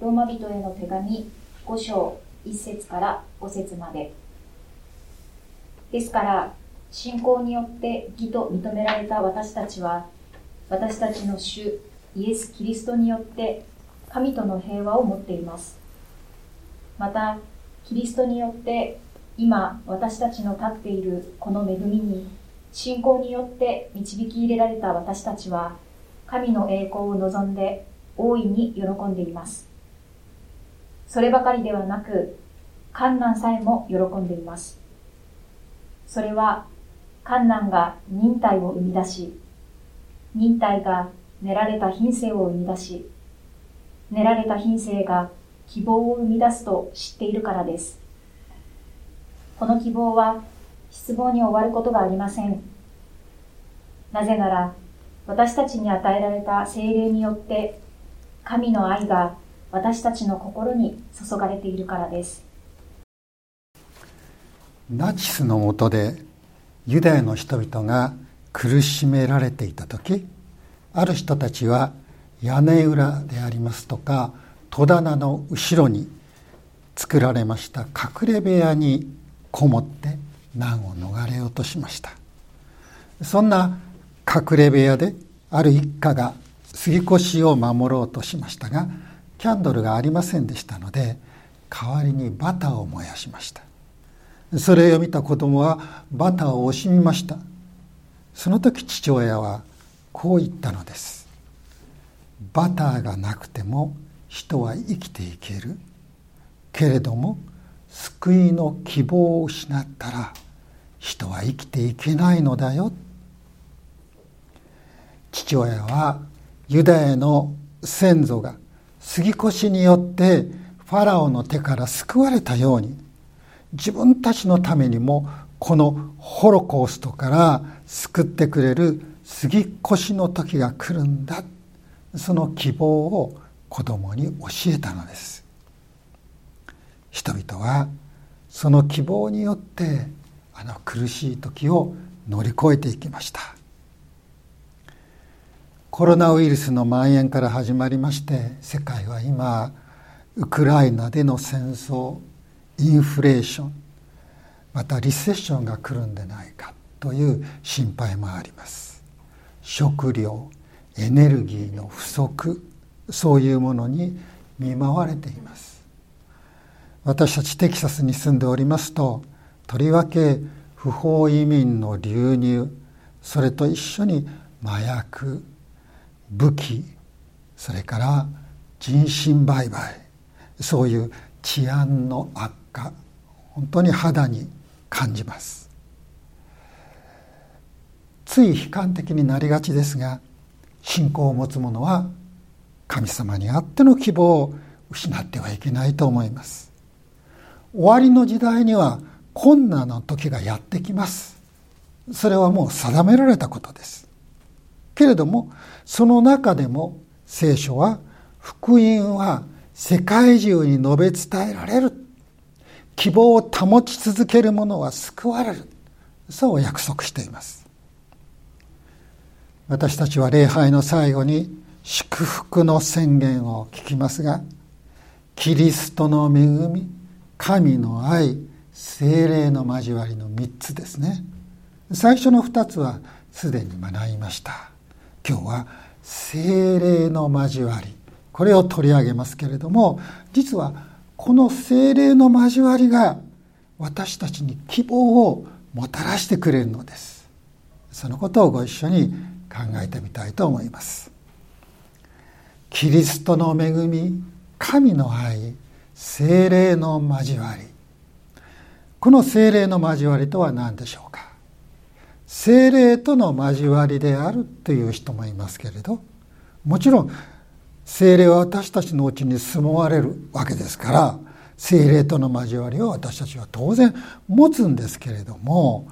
ローマ人への手紙5章1節から5節まで。ですから、信仰によって義と認められた私たちは、私たちの主イエス・キリストによって神との平和を持っています。また、キリストによって今私たちの立っているこの恵みに信仰によって導き入れられた私たちは神の栄光を望んで大いに喜んでいます。そればかりではなく、観難さえも喜んでいます。それは、観難が忍耐を生み出し、忍耐が練られた品性を生み出し、練られた品性が希望を生み出すと知っているからです。この希望は失望に終わることがありません。なぜなら、私たちに与えられた精霊によって、神の愛が私たちの心に注がれているからです。ナチスの下でユダヤの人々が苦しめられていた時ある人たちは屋根裏でありますとか戸棚の後ろに作られました隠れ部屋にこもって難を逃れようとしましたそんな隠れ部屋である一家が杉越を守ろうとしましたがキャンドルがありませんでしたので代わりにバターを燃やしました。それを見た子供はバターを惜しみました。その時父親はこう言ったのです。バターがなくても人は生きていける。けれども救いの希望を失ったら人は生きていけないのだよ。父親はユダヤの先祖が杉越によってファラオの手から救われたように自分たちのためにもこのホロコーストから救ってくれる杉越の時が来るんだその希望を子供に教えたのです。人々はその希望によってあの苦しい時を乗り越えていきました。コロナウイルスの蔓延から始まりまして世界は今ウクライナでの戦争インフレーションまたリセッションが来るんでないかという心配もあります。食料エネルギーの不足そういうものに見舞われています。私たちテキサスに住んでおりますととりわけ不法移民の流入それと一緒に麻薬武器それから人身売買そういう治安の悪化本当に肌に感じます。つい悲観的になりがちですが信仰を持つ者は神様にあっての希望を失ってはいけないと思います。終わりの時代には困難な時がやってきます。それはもう定められたことです。けれどもその中でも聖書は福音は世界中に述べ伝えられる。希望を保ち続ける者は救われる。そう約束しています。私たちは礼拝の最後に祝福の宣言を聞きますがキリストの恵み神の愛精霊の交わりの3つですね。最初の2つはすでに学びました。今日は精霊の交わり。これを取り上げますけれども実はこの精霊の交わりが私たちに希望をもたらしてくれるのです。そのことをご一緒に考えてみたいと思います。キリストの恵み神の愛精霊の交わり。この精霊の交わりとは何でしょうか？精霊との交わりであるという人もいますけれどもちろん精霊は私たちのうちに住まわれるわけですから精霊との交わりを私たちは当然持つんですけれども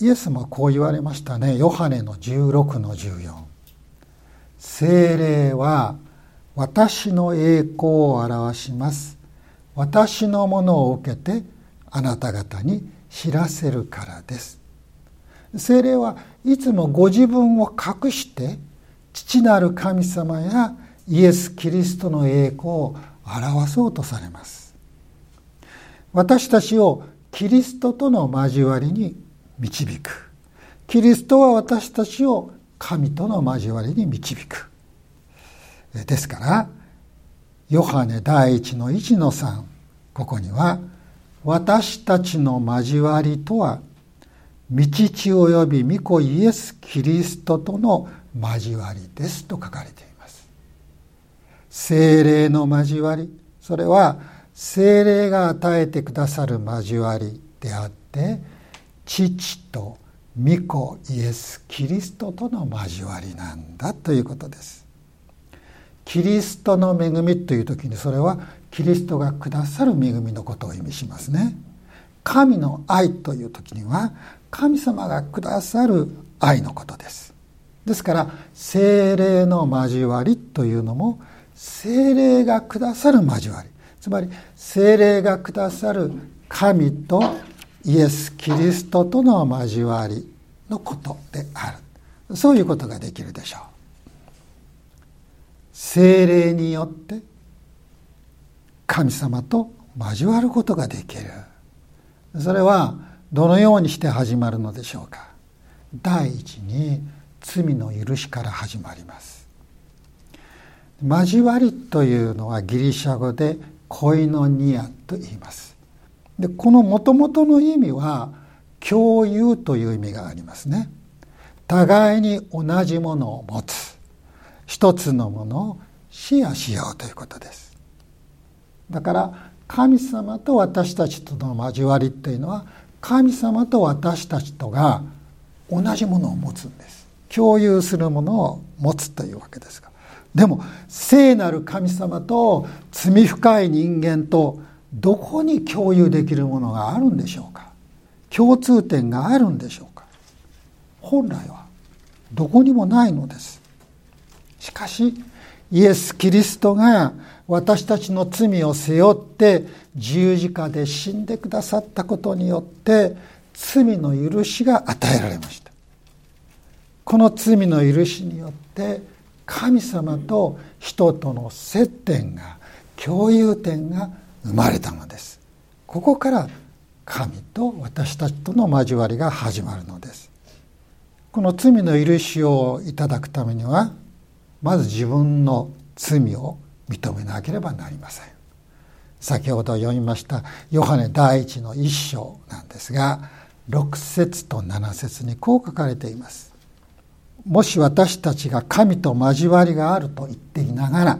イエスもこう言われましたね。ヨハネの16の14精霊は私の栄光を表します。私のものを受けてあなた方に知らせるからです。精霊はいつもご自分を隠して父なる神様やイエス・キリストの栄光を表そうとされます。私たちをキリストとの交わりに導く。キリストは私たちを神との交わりに導く。ですからヨハネ第一の一の三ここには私たちの交わりとは御父及び御子イエス・キリストとの交わりですと書かれています。精霊の交わりそれは精霊が与えてくださる交わりであって父と御子イエス・キリストとの交わりなんだということです。キリストの恵みという時にそれはキリストがくださる恵みのことを意味しますね。神の愛という時には神様がくださる愛のことです。ですから精霊の交わりというのも精霊がくださる交わり。つまり精霊がくださる神とイエス・キリストとの交わりのことである。そういうことができるでしょう。精霊によって神様と交わることができる。それはどのようにして始まるのでしょうか？第一に罪の許しから始まります。交わりというのはギリシャ語で恋のニアと言います。でこのもともとの意味は共有という意味がありますね。互いに同じものを持つ。一つのものをシェアしようということです。だから神様と私たちとの交わりっていうのは神様と私たちとが同じものを持つんです。共有するものを持つというわけですが。でも聖なる神様と罪深い人間とどこに共有できるものがあるんでしょうか？共通点があるんでしょうか？本来はどこにもないのです。しかしイエス・キリストが私たちの罪を背負って十字架で死んでくださったことによって罪の許しが与えられました。この罪の許しによって神様と人との接点が共有点が生まれたのです。ここから神と私たちとの交わりが始まるのです。この罪の許しをいただくためにはまず自分の罪を認めなければなりません。先ほど読みましたヨハネ第一の一章なんですが6節と7節にこう書かれています。もし私たちが神と交わりがあると言っていながら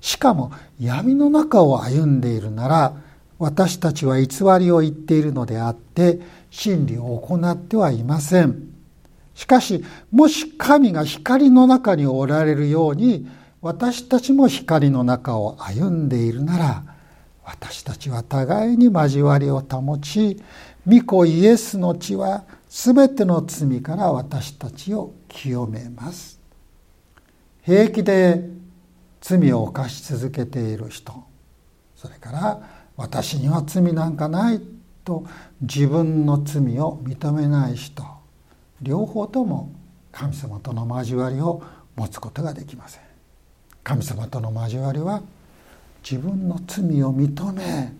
しかも闇の中を歩んでいるなら私たちは偽りを言っているのであって真理を行ってはいません。しかしもし神が光の中におられるように私たちも光の中を歩んでいるなら私たちは互いに交わりを保ち御子イエスの血は全ての罪から私たちを清めます。平気で罪を犯し続けている人それから私には罪なんかないと自分の罪を認めない人両方とも神様との交わりを持つことができません。神様との交わりは自分の罪を認め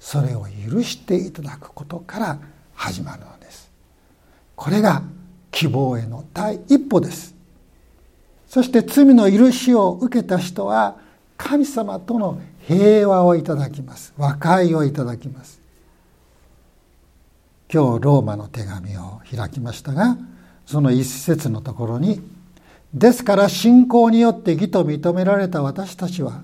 それを許していただくことから始まるのです。これが希望への第一歩です。そして罪の許しを受けた人は神様との平和をいただきます。和解をいただきます。今日ローマの手紙を開きましたがその一節のところに「ですから信仰によって義と認められた私たちは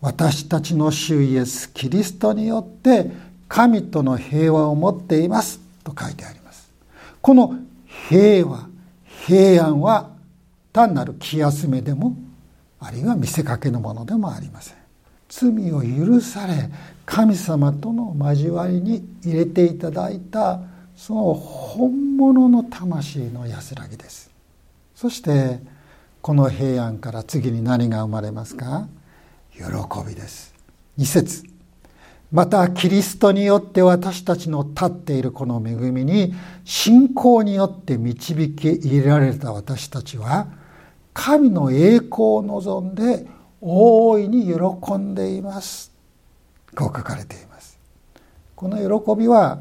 私たちの主イエスキリストによって神との平和を持っています」と書いてあります。この平和平安は単なる気休めでもあるいは見せかけのものでもありません。罪を許され神様との交わりに入れていただいたその本物の魂の安らぎです。そしてこの平安から次に何が生まれますか？喜びです。2節。またキリストによって私たちの立っているこの恵みに信仰によって導き入れられた私たちは神の栄光を望んで大いに喜んでいます。こう書かれています。この喜びは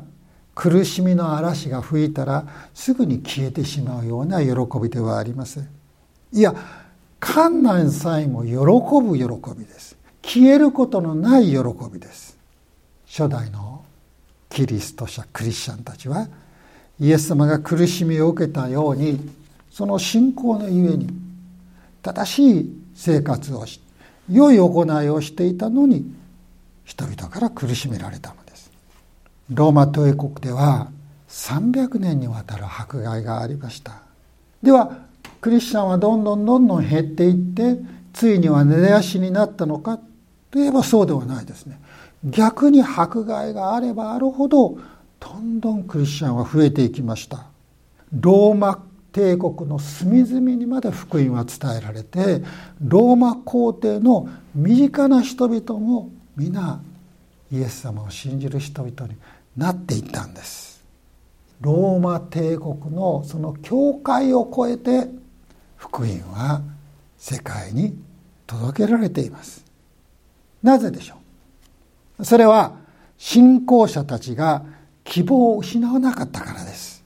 苦しみの嵐が吹いたらすぐに消えてしまうような喜びではありませんいや観難さえも喜ぶ喜びです。消えることのない喜びです。初代のキリスト者クリスチャンたちはイエス様が苦しみを受けたようにその信仰のゆえに正しい生活をし良い行いをしていたのに人々から苦しめられたのです。ローマ帝国では300年にわたる迫害がありました。ではクリスチャンはどんどんどんどん減っていってついには根絶やしになったのか。といえばそうではないですね。逆に迫害があればあるほどどんどんクリスチャンは増えていきました。ローマ帝国の隅々にまで福音は伝えられてローマ皇帝の身近な人々も皆イエス様を信じる人々になっていったんです。ローマ帝国のその教会を超えて福音は世界に届けられています。なぜでしょう？それは信仰者たちが希望を失わなかったからです。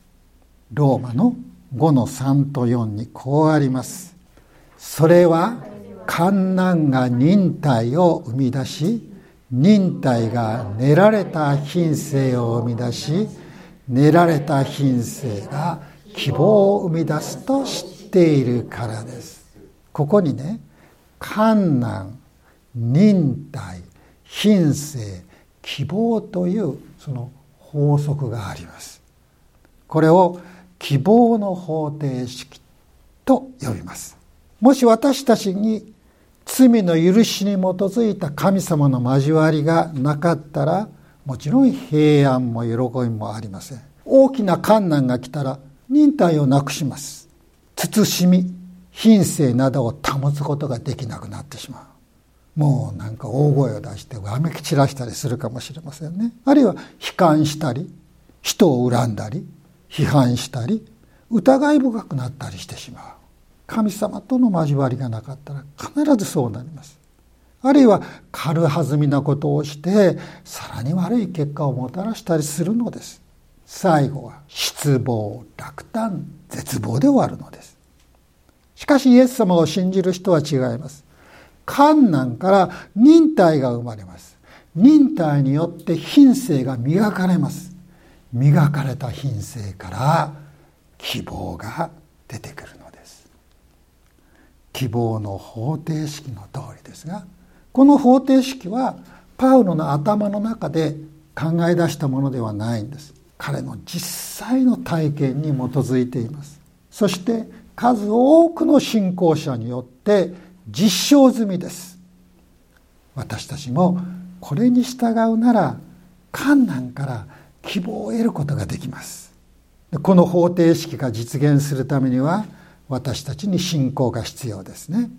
ローマの5の3と4にこうあります。それは観難が忍耐を生み出し忍耐が練られた品性を生み出し練られた品性が希望を生み出すと知っているからです。ここにね観難忍耐品性希望というその法則があります。これを希望の方程式と呼びます。もし私たちに罪の許しに基づいた神様の交わりがなかったらもちろん平安も喜びもありません。大きな困難が来たら忍耐をなくします。慎み品性などを保つことができなくなってしまう。もうなんか大声を出してわめき散らしたりするかもしれませんね。あるいは悲観したり人を恨んだり批判したり疑い深くなったりしてしまう。神様との交わりがなかったら必ずそうなります。あるいは軽はずみなことをしてさらに悪い結果をもたらしたりするのです。最後は失望落胆絶望で終わるのです。しかしイエス様を信じる人は違います。観難から忍耐が生まれます。忍耐によって品性が磨かれます。磨かれた品性から希望が出てくる。希望の方程式の通りですがこの方程式はパウロの頭の中で考え出したものではないんです。彼の実際の体験に基づいています。そして数多くの信仰者によって実証済みです。私たちもこれに従うなら観難から希望を得ることができます。この方程式が実現するためには私たちに信仰が必要ですね。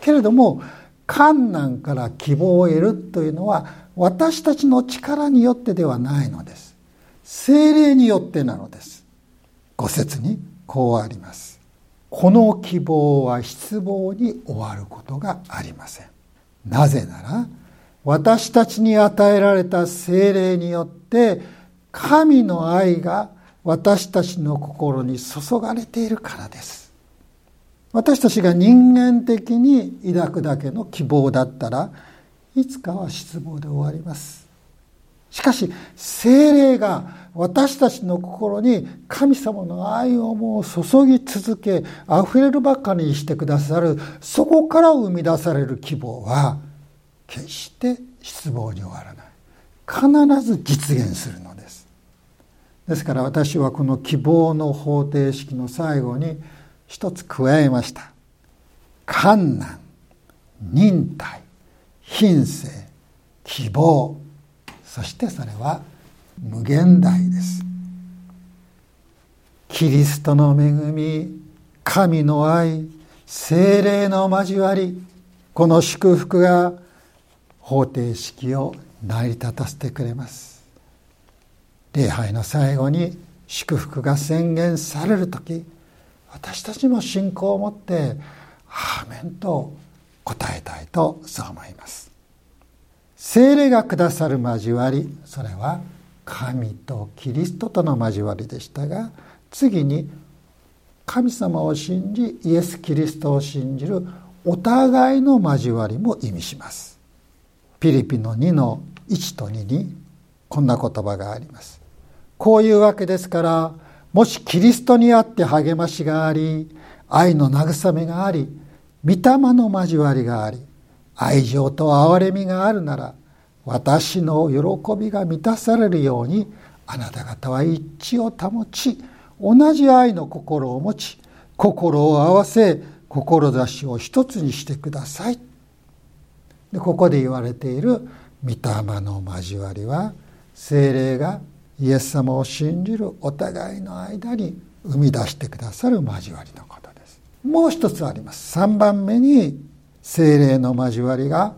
けれども観難から希望を得るというのは私たちの力によってではないのです。精霊によってなのです。五節にこうあります。この希望は失望に終わることがありません。なぜなら私たちに与えられた精霊によって神の愛が私たちの心に注がれているからです。私たちが人間的に抱くだけの希望だったらいつかは失望で終わります。しかし精霊が私たちの心に神様の愛をもう注ぎ続け溢れるばかりにしてくださるそこから生み出される希望は決して失望に終わらない。必ず実現するのです。ですから私はこの希望の方程式の最後に一つ加えました。観難忍耐品性希望。そしてそれは無限大です。キリストの恵み神の愛精霊の交わりこの祝福が方程式を成り立たせてくれます。礼拝の最後に祝福が宣言される時私たちも信仰を持って「アーメン」と答えたいとそう思います。精霊がくださる交わりそれは神とキリストとの交わりでしたが次に神様を信じイエス・キリストを信じるお互いの交わりも意味します。ピリピの2の1と2にこんな言葉があります。こういうわけですからもしキリストにあって励ましがあり愛の慰めがあり御霊の交わりがあり愛情と憐れみがあるなら私の喜びが満たされるようにあなた方は一致を保ち同じ愛の心を持ち心を合わせ志を一つにしてください。でここで言われている御霊の交わりは精霊がイエス様を信じるお互いの間に生み出してくださる交わりのことです。もう一つあります。3番目に精霊の交わりが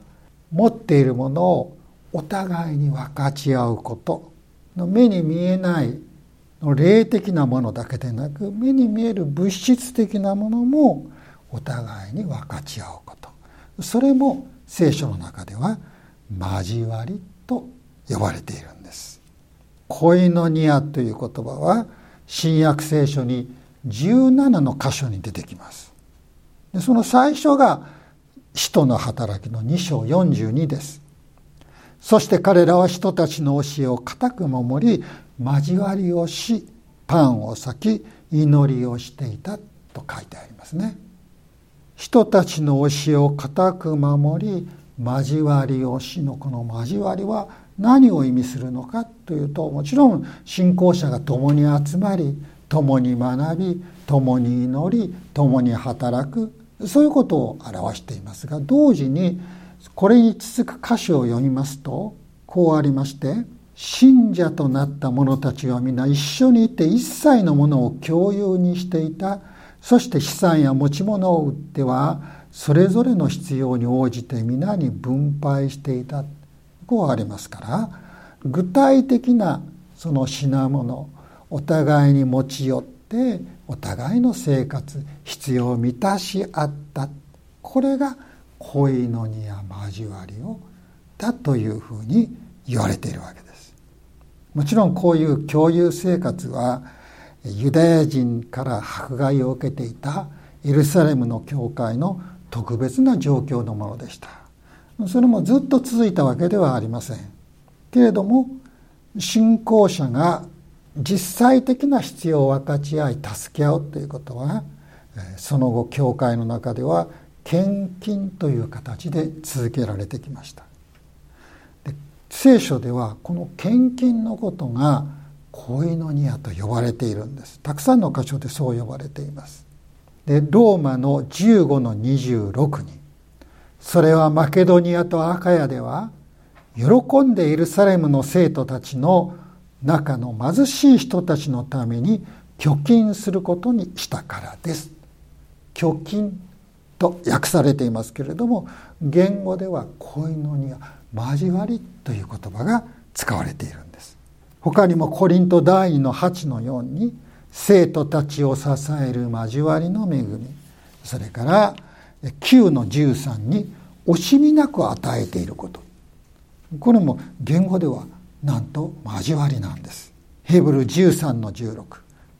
持っているものをお互いに分かち合うことの目に見えない霊的なものだけでなく目に見える物質的なものもお互いに分かち合うこと。それも聖書の中では交わりと呼ばれているんです。恋のニアという言葉は新約聖書に17の箇所に出てきます。でその最初が使徒の働きの2章42です。そして彼らは人たちの教えを固く守り交わりをしパンを裂き祈りをしていたと書いてありますね。人たちの教えを固く守り交わりをしのこの交わりは何を意味するのかというともちろん信仰者が共に集まり共に学び共に祈り共に働くそういうことを表していますが同時にこれに続く歌詞を読みますとこうありまして信者となった者たちは皆一緒にいて一切のものを共有にしていた。そして資産や持ち物を売ってはそれぞれの必要に応じて皆に分配していた。こうありますから具体的なその品物お互いに持ち寄ってお互いの生活必要を満たし合ったこれが恋の荷や交わりをだというふうに言われているわけです。もちろんこういう共有生活はユダヤ人から迫害を受けていたエルサレムの教会の特別な状況のものでした。それもずっと続いたわけではありません。けれども信仰者が実際的な必要を分かち合い助け合うということはその後教会の中では献金という形で続けられてきました。聖書ではこの献金のことが恋のニアと呼ばれているんです。たくさんの箇所でそう呼ばれています。でローマの15の26にそれはマケドニアとアカヤでは喜んでエルサレムの生徒たちの中の貧しい人たちのために貯金することにしたからです。貯金と訳されていますけれども言語では恋のには交わりという言葉が使われているんです。他にもコリント第2の8のように生徒たちを支える交わりの恵みそれから9の13に惜しみなく与えていること。これも言語ではなんと交わりなんです。ヘブル13の16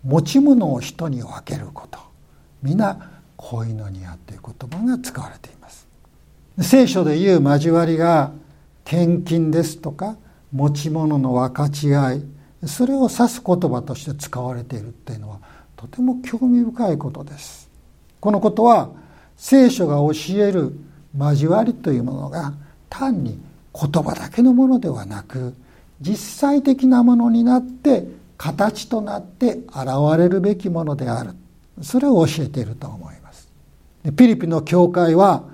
持ち物を人に分けること。皆コイノニアという言葉が使われています。聖書でいう交わりが献金ですとか持ち物の分かち合い。それを指す言葉として使われているっていうのはとても興味深いことです。このことは聖書が教える交わりというものが単に言葉だけのものではなく実際的なものになって形となって現れるべきものである。それを教えていると思います。ピリピの教会は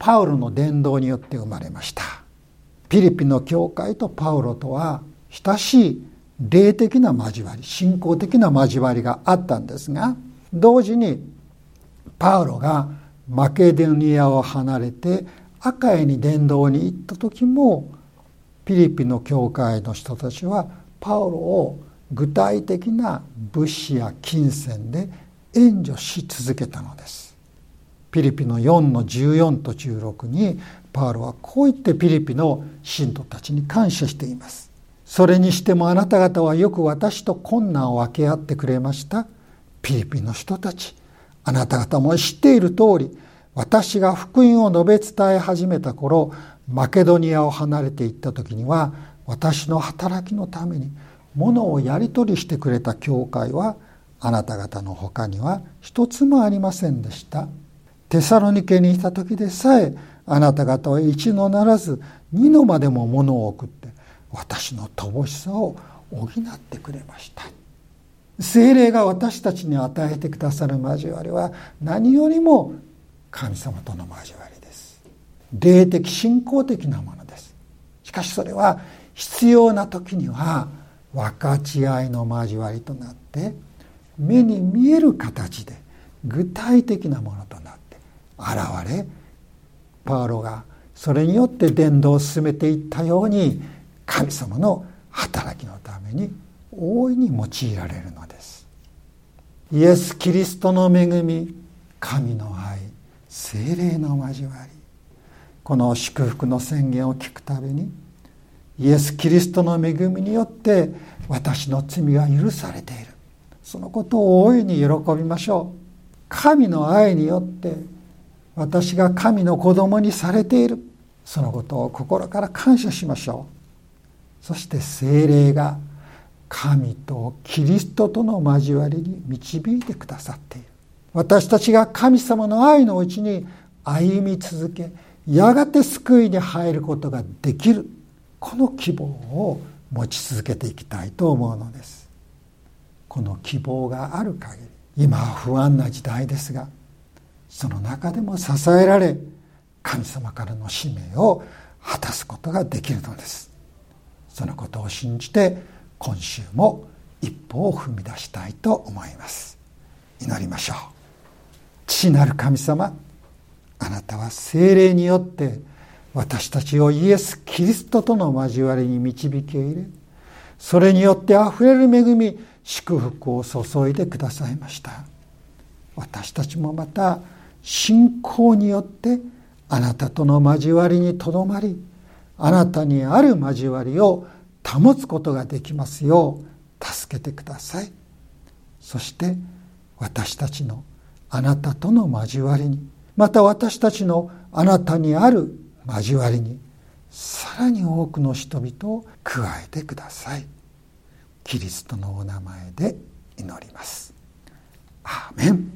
パウロの伝道によって生まれました。ピリピの教会とパウロとは親しい霊的な交わり信仰的な交わりがあったんですが同時にパウロがマケデニアを離れて赤へに伝道に行った時もピリピの教会の人たちはパウロを具体的な物資や金銭で援助し続けたのです。ピリピの4の14と16にパウロはこう言ってピリピの信徒たちに感謝しています。それにしてもあなた方はよく私と困難を分け合ってくれました。ピリピの人たちあなた方も知っている通り私が福音を述べ伝え始めた頃マケドニアを離れていった時には私の働きのために物をやり取りしてくれた教会はあなた方の他には一つもありませんでした。テサロニケにいた時でさえあなた方は一のならず二のまでも物を送って私の乏しさを補ってくれました。精霊が私たちに与えてくださる交わりは何よりも神様との交わりです。霊的信仰的なものです。しかしそれは必要な時には分かち合いの交わりとなって目に見える形で具体的なものとなって現れパウロがそれによって伝道を進めていったように神様の働きのために大いに用いられるのです。イエス・キリストの恵み神の愛精霊の交わり。この祝福の宣言を聞くたびにイエス・キリストの恵みによって私の罪が許されている。そのことを大いに喜びましょう。神の愛によって私が神の子供にされている。そのことを心から感謝しましょう。そして精霊が神とキリストとの交わりに導いてくださっている。私たちが神様の愛のうちに歩み続けやがて救いに入ることができる。この希望を持ち続けていきたいと思うのです。この希望がある限り今は不安な時代ですがその中でも支えられ神様からの使命を果たすことができるのです。そのことを信じて今週も一歩を踏み出したいと思います。祈りましょう。父なる神様あなたは精霊によって私たちをイエス・キリストとの交わりに導き入れそれによってあふれる恵み祝福を注いでくださいました。私たちもまた信仰によってあなたとの交わりにとどまりあなたにある交わりを保つことができますよう助けてください。そして私たちのあなたとの交わりにまた私たちのあなたにある交わりにさらに多くの人々を加えてください。キリストのお名前で祈ります。アーメン。